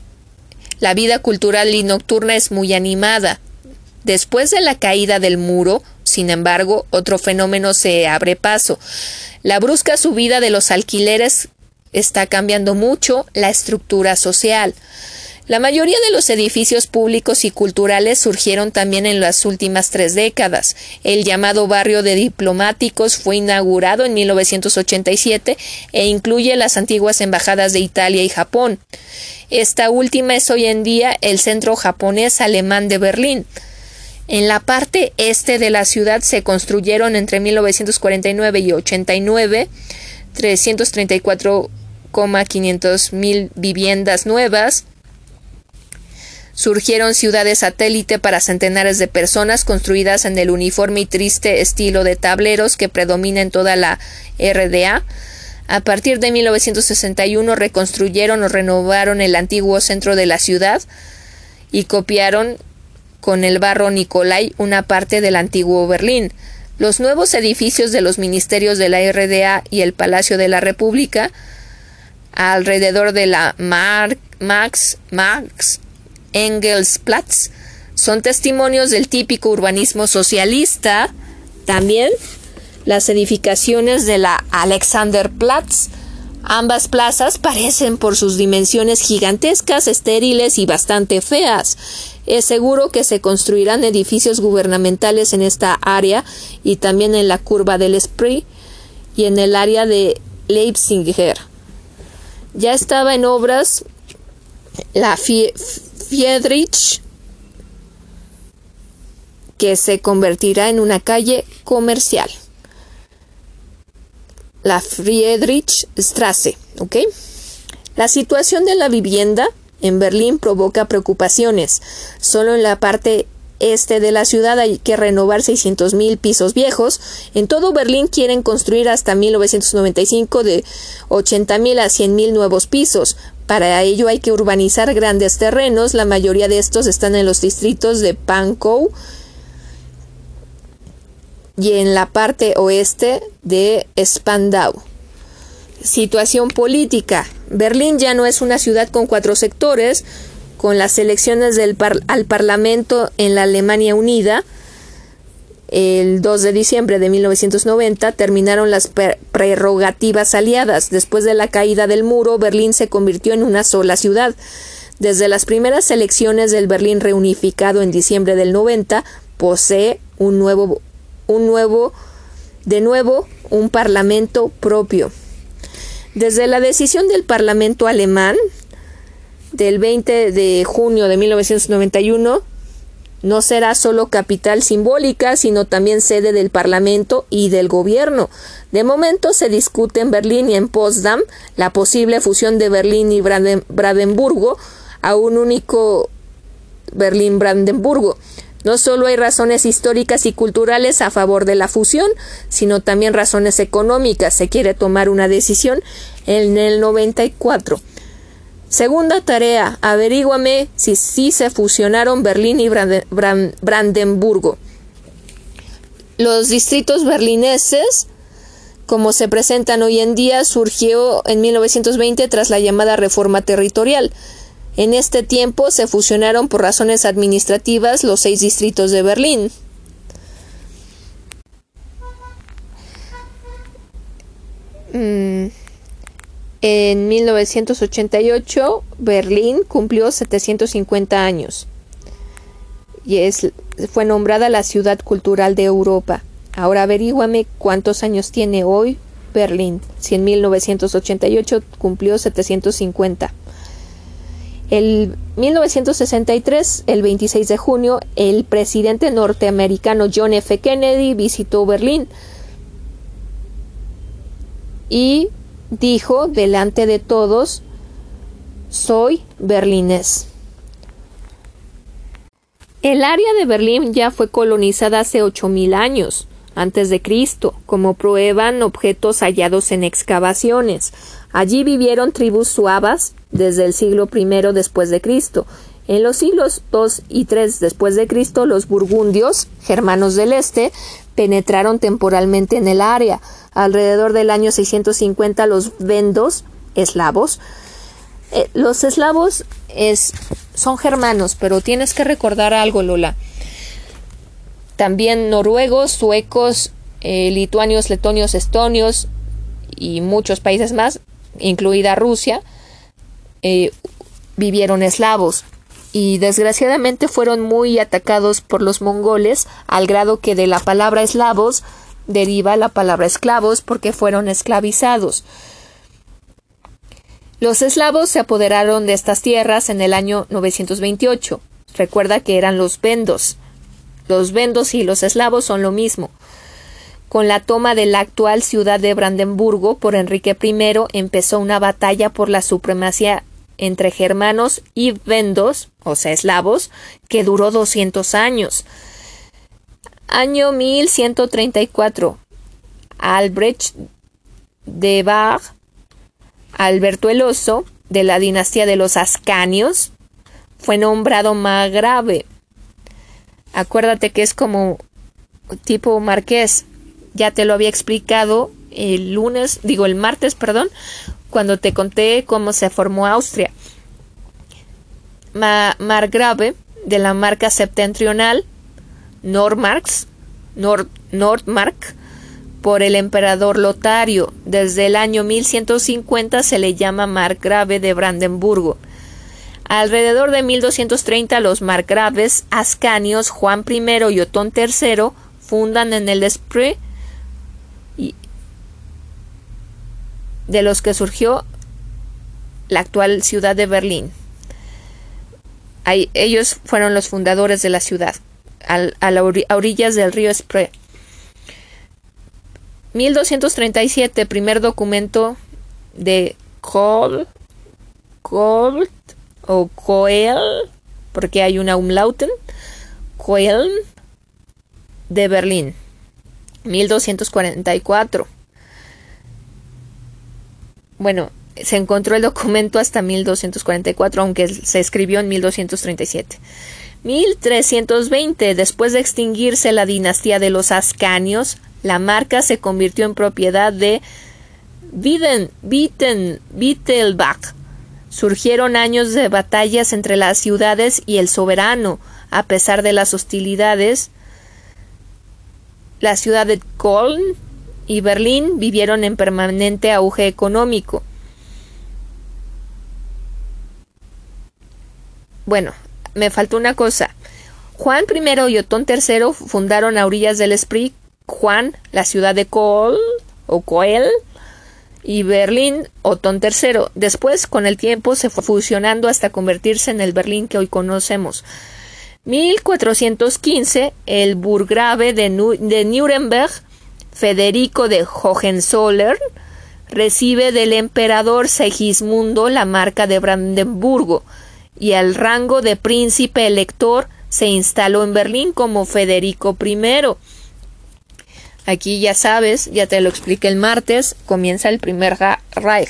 S1: la vida cultural y nocturna es muy animada. Después de la caída del muro, sin embargo, otro fenómeno se abre paso. La brusca subida de los alquileres está cambiando mucho la estructura social. La mayoría de los edificios públicos y culturales surgieron también en las últimas tres décadas. El llamado barrio de diplomáticos fue inaugurado en 1987 e incluye las antiguas embajadas de Italia y Japón. Esta última es hoy en día el centro japonés alemán de Berlín. En la parte este de la ciudad se construyeron entre 1949 y 89 334,500 mil viviendas nuevas. Surgieron ciudades satélite para centenares de personas construidas en el uniforme y triste estilo de tableros que predomina en toda la RDA. A partir de 1961 reconstruyeron o renovaron el antiguo centro de la ciudad y copiaron con el barro Nicolai una parte del antiguo Berlín. Los nuevos edificios de los ministerios de la RDA y el Palacio de la República, alrededor de la Max, Max Engelsplatz, son testimonios del típico urbanismo socialista. También las edificaciones de la Alexanderplatz, Ambas plazas parecen por sus dimensiones gigantescas, estériles y bastante feas. Es seguro que se construirán edificios gubernamentales en esta área y también en la curva del Spree y en el área de Leipziger. Ya estaba en obras la Friedrich que se convertirá en una calle comercial. La Friedrichstraße, ¿ok? La situación de la vivienda en Berlín provoca preocupaciones. Solo en la parte este de la ciudad hay que renovar 600.000 pisos viejos. En todo Berlín quieren construir hasta 1995 de 80.000 a 100.000 nuevos pisos. Para ello hay que urbanizar grandes terrenos. La mayoría de estos están en los distritos de Pankow y en la parte oeste de Spandau. Situación política. Berlín ya no es una ciudad con cuatro sectores, con las elecciones del al Parlamento en la Alemania Unida. el 2 de diciembre de 1990 terminaron las prerrogativas aliadas. Después de la caída del muro, Berlín se convirtió en una sola ciudad. Desde las primeras elecciones del Berlín reunificado en diciembre del 90, posee un nuevo, un nuevo, de nuevo, un parlamento propio. Desde la decisión del Parlamento alemán del 20 de junio de 1991, no será solo capital simbólica, sino también sede del Parlamento y del Gobierno. De momento se discute en Berlín y en Potsdam la posible fusión de Berlín y Brandenburgo a un único Berlín-Brandenburgo. No solo hay razones históricas y culturales a favor de la fusión, sino también razones económicas. Se quiere tomar una decisión en el 94. Segunda tarea, averíguame si sí se fusionaron Berlín y Brandenburgo. Los distritos berlineses, como se presentan hoy en día, surgió en 1920 tras la llamada reforma territorial. En este tiempo se fusionaron por razones administrativas los seis distritos de Berlín. Mm. En 1988, Berlín cumplió 750 años y es, fue nombrada la ciudad cultural de Europa. Ahora averíguame cuántos años tiene hoy Berlín, si en 1988 cumplió 750. En 1963, el 26 de junio, el presidente norteamericano John F. Kennedy visitó Berlín y dijo delante de todos, soy berlinés. El área de Berlín ya fue colonizada hace ocho mil años antes de Cristo, como prueban objetos hallados en excavaciones. Allí vivieron tribus suabas desde el siglo I después de Cristo. En los siglos II y III después de Cristo, los burgundios, germanos del este, penetraron temporalmente en el área. Alrededor del año 650 los vendos, eslavos, eh, los eslavos es, son germanos, pero tienes que recordar algo, Lola. También noruegos, suecos, eh, lituanios, letonios, estonios y muchos países más, incluida Rusia, eh, vivieron eslavos y desgraciadamente fueron muy atacados por los mongoles al grado que de la palabra eslavos deriva la palabra esclavos porque fueron esclavizados. Los eslavos se apoderaron de estas tierras en el año 928. Recuerda que eran los vendos. Los vendos y los eslavos son lo mismo. Con la toma de la actual ciudad de Brandenburgo por Enrique I empezó una batalla por la supremacía entre germanos y vendos, o sea, eslavos, que duró 200 años. Año 1134. Albrecht de Bach, Alberto el Oso, de la dinastía de los Ascanios, fue nombrado grave. Acuérdate que es como tipo marqués. Ya te lo había explicado el lunes, digo el martes, perdón, cuando te conté cómo se formó Austria. Margrave de la marca septentrional Nordmarks, Nordmark, por el emperador Lotario. Desde el año 1150 se le llama Margrave de Brandenburgo. Alrededor de 1230 los margraves ascanios Juan I y Otón III fundan en el Desprez de los que surgió la actual ciudad de Berlín. ellos fueron los fundadores de la ciudad, a, orillas del río Spree. 1237, primer documento de o Koel, porque hay una umlauten, Koeln de Berlín. 1244 bueno, se encontró el documento hasta 1244, aunque se escribió en 1237. 1320, después de extinguirse la dinastía de los Ascanios, la marca se convirtió en propiedad de Witten, Wittelbach. Surgieron años de batallas entre las ciudades y el soberano, a pesar de las hostilidades la ciudad de Köln y Berlín vivieron en permanente auge económico. Bueno, me faltó una cosa. Juan I y Otón III fundaron a orillas del Spree, Juan, la ciudad de Köln o Koel, y Berlín, Otón III. Después, con el tiempo, se fue fusionando hasta convertirse en el Berlín que hoy conocemos. 1415, el burgrave de, de Nuremberg, Federico de Hohenzollern, recibe del emperador Segismundo la marca de Brandenburgo y al rango de príncipe elector se instaló en Berlín como Federico I. Aquí ya sabes, ya te lo expliqué el martes, comienza el primer Reich.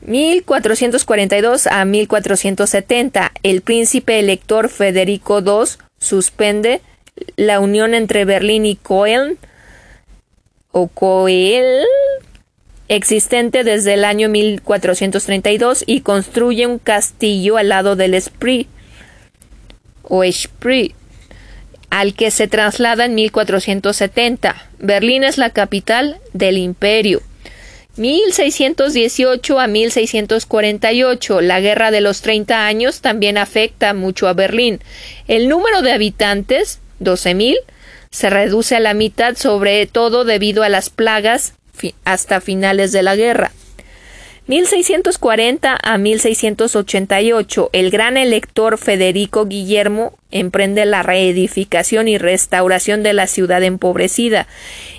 S1: 1442 a 1470, el príncipe elector Federico II suspende la unión entre Berlín y Köln o Koel existente desde el año 1432 y construye un castillo al lado del Spree o Spree al que se traslada en 1470. Berlín es la capital del imperio. 1618 a 1648. La Guerra de los 30 años también afecta mucho a Berlín. El número de habitantes, 12.000, se reduce a la mitad, sobre todo debido a las plagas hasta finales de la guerra. 1640 a 1688, el gran elector Federico Guillermo emprende la reedificación y restauración de la ciudad empobrecida,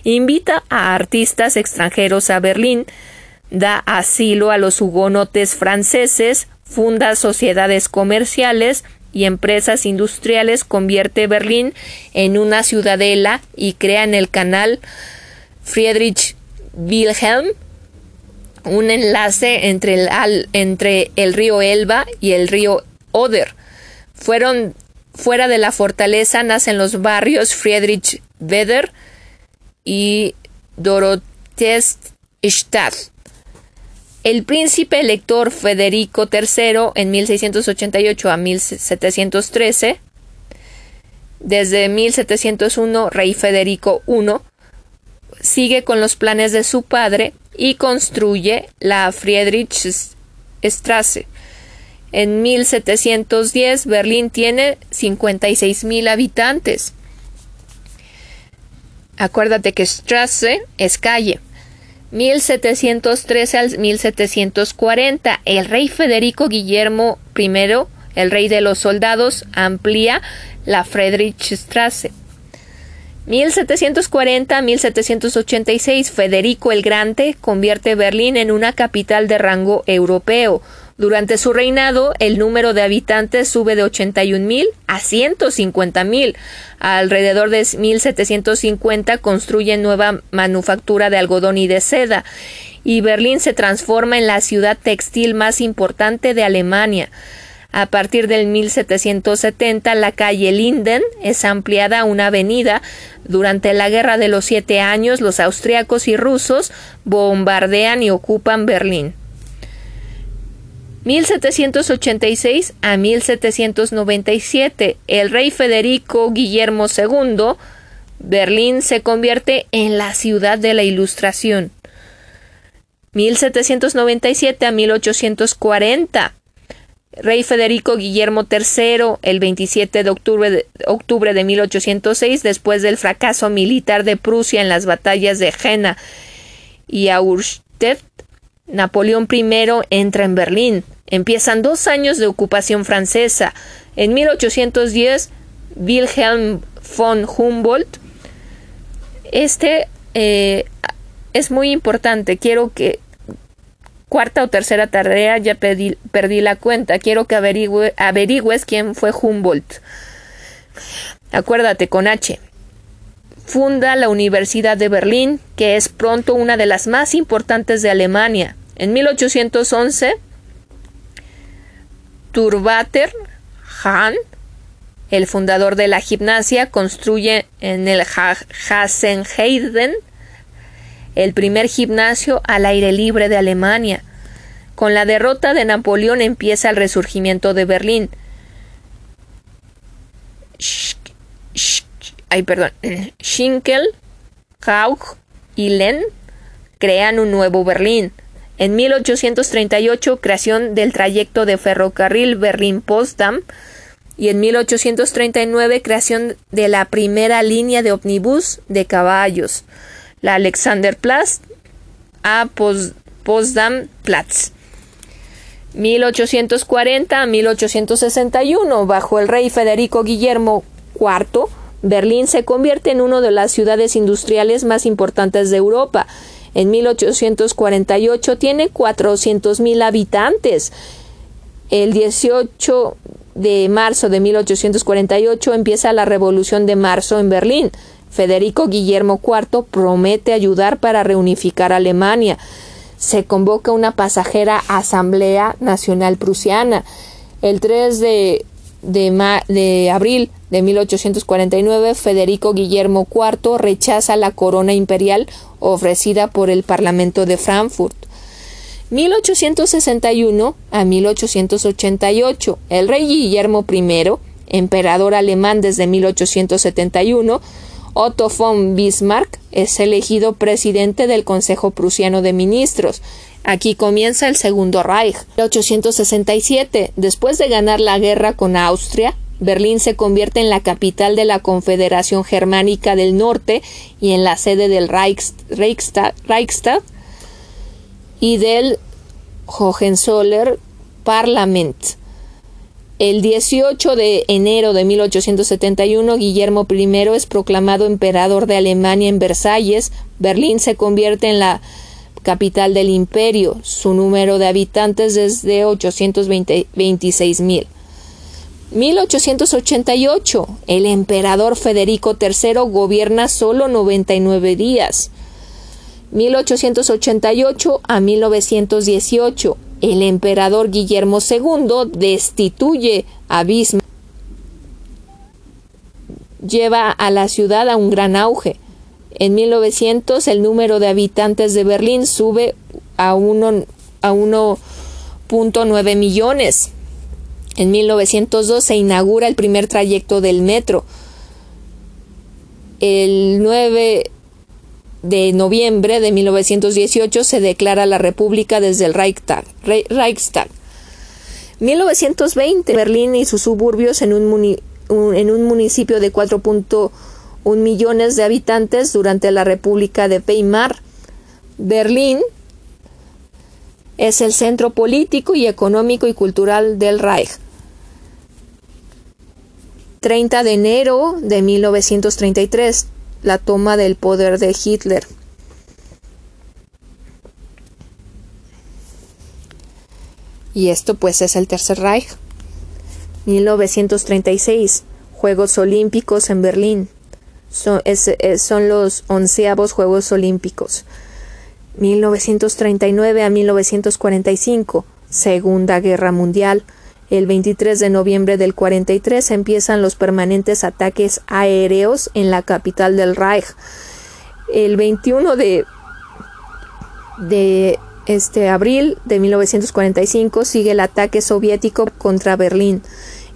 S1: invita a artistas extranjeros a Berlín, da asilo a los hugonotes franceses, funda sociedades comerciales y empresas industriales, convierte Berlín en una ciudadela y crea en el canal Friedrich Wilhelm un enlace entre el, entre el río Elba y el río Oder. Fueron fuera de la fortaleza nacen los barrios Friedrich Weder y Dorotheenstadt. El príncipe elector Federico III en 1688 a 1713, desde 1701 rey Federico I, sigue con los planes de su padre y construye la Friedrichstraße. En 1710 Berlín tiene 56.000 habitantes. Acuérdate que Straße es calle. 1713 al 1740 el rey Federico Guillermo I, el rey de los soldados, amplía la Friedrichstraße. 1740-1786 Federico el Grande convierte Berlín en una capital de rango europeo. Durante su reinado, el número de habitantes sube de 81.000 a 150.000. Alrededor de 1750 construyen nueva manufactura de algodón y de seda, y Berlín se transforma en la ciudad textil más importante de Alemania. A partir del 1770, la calle Linden es ampliada a una avenida. Durante la Guerra de los Siete Años, los austriacos y rusos bombardean y ocupan Berlín. 1786 a 1797, el rey Federico Guillermo II, Berlín se convierte en la ciudad de la Ilustración. 1797 a 1840, Rey Federico Guillermo III, el 27 de octubre, de octubre de 1806, después del fracaso militar de Prusia en las batallas de Jena y Auerstedt, Napoleón I entra en Berlín. Empiezan dos años de ocupación francesa. En 1810, Wilhelm von Humboldt. Este eh, es muy importante. Quiero que cuarta o tercera tarea, ya perdí, la cuenta. Quiero que averigües quién fue Humboldt. Acuérdate con H. Funda la Universidad de Berlín, que es pronto una de las más importantes de Alemania. En 1811, Turbater Hahn, el fundador de la gimnasia, construye en el Hasenheiden el primer gimnasio al aire libre de Alemania. Con la derrota de Napoleón empieza el resurgimiento de Berlín. Ay, perdón. Schinkel, Kauch y Len crean un nuevo Berlín. En 1838, creación del trayecto de ferrocarril Berlín-Potsdam y en 1839, creación de la primera línea de ómnibus de caballos, la Alexanderplatz a Potsdam Platz. 1840 a 1861, bajo el rey Federico Guillermo IV, Berlín se convierte en una de las ciudades industriales más importantes de Europa. En 1848 tiene 400.000 habitantes. El 18 de marzo de 1848 empieza la Revolución de Marzo en Berlín. Federico Guillermo IV promete ayudar para reunificar Alemania. Se convoca una pasajera Asamblea Nacional Prusiana. El 3 de, de, de abril de 1849, Federico Guillermo IV rechaza la corona imperial ofrecida por el Parlamento de Frankfurt. 1861 a 1888, el rey Guillermo I, emperador alemán desde 1871, Otto von Bismarck es elegido presidente del Consejo Prusiano de Ministros. Aquí comienza el Segundo Reich. 1867, después de ganar la guerra con Austria, Berlín se convierte en la capital de la Confederación Germánica del Norte y en la sede del Reichstag, y del Hohenzoller Parlament. El 18 de enero de 1871, Guillermo I es proclamado emperador de Alemania en Versalles. Berlín se convierte en la capital del imperio. Su número de habitantes es de 826 mil. 1888. El emperador Federico III gobierna solo 99 días. 1888 a 1918. El emperador Guillermo II destituye a Bismarck. Lleva a la ciudad a un gran auge. En 1900 el número de habitantes de Berlín sube a 1.9 millones. En 1902 se inaugura el primer trayecto del metro. El 9 de noviembre de 1918 se declara la República desde el Reichstag. Reichstag. 1920 Berlín y sus suburbios en un, en un municipio de 4.1 millones de habitantes durante la República de Weimar. Berlín es el centro político y económico y cultural del Reich. 30 de enero de 1933, la toma del poder de Hitler. Y esto pues es el Tercer Reich. 1936, Juegos Olímpicos en Berlín. Son, los onceavos Juegos Olímpicos. 1939 a 1945, Segunda Guerra Mundial. El 23 de noviembre del 43 empiezan los permanentes ataques aéreos en la capital del Reich. El 21 de, este abril de 1945 sigue el ataque soviético contra Berlín.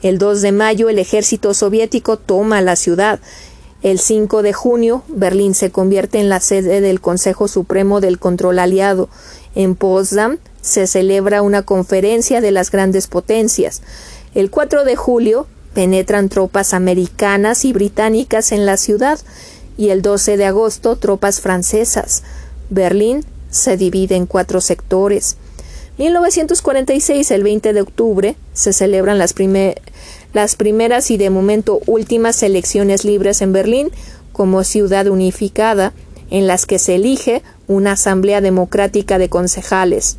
S1: El 2 de mayo el ejército soviético toma la ciudad. El 5 de junio Berlín se convierte en la sede del Consejo Supremo del Control Aliado. En Potsdam se celebra una conferencia de las grandes potencias. El 4 de julio penetran tropas americanas y británicas en la ciudad y el 12 de agosto tropas francesas. Berlín se divide en cuatro sectores. 1946, el 20 de octubre, se celebran las, las primeras y de momento últimas elecciones libres en Berlín como ciudad unificada, en las que se elige una asamblea democrática de concejales.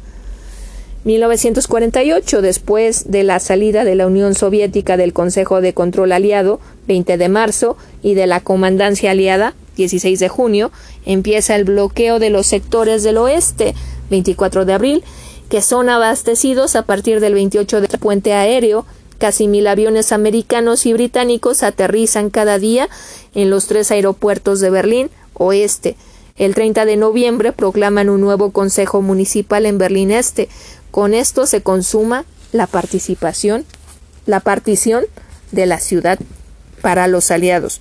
S1: 1948, después de la salida de la Unión Soviética del Consejo de Control Aliado, 20 de marzo, y de la Comandancia Aliada, 16 de junio, empieza el bloqueo de los sectores del oeste, 24 de abril, que son abastecidos a partir del 28 de puente aéreo. Casi mil aviones americanos y británicos aterrizan cada día en los tres aeropuertos de Berlín Oeste. El 30 de noviembre proclaman un nuevo Consejo Municipal en Berlín Este, con esto se consuma la participación, la partición de la ciudad para los aliados.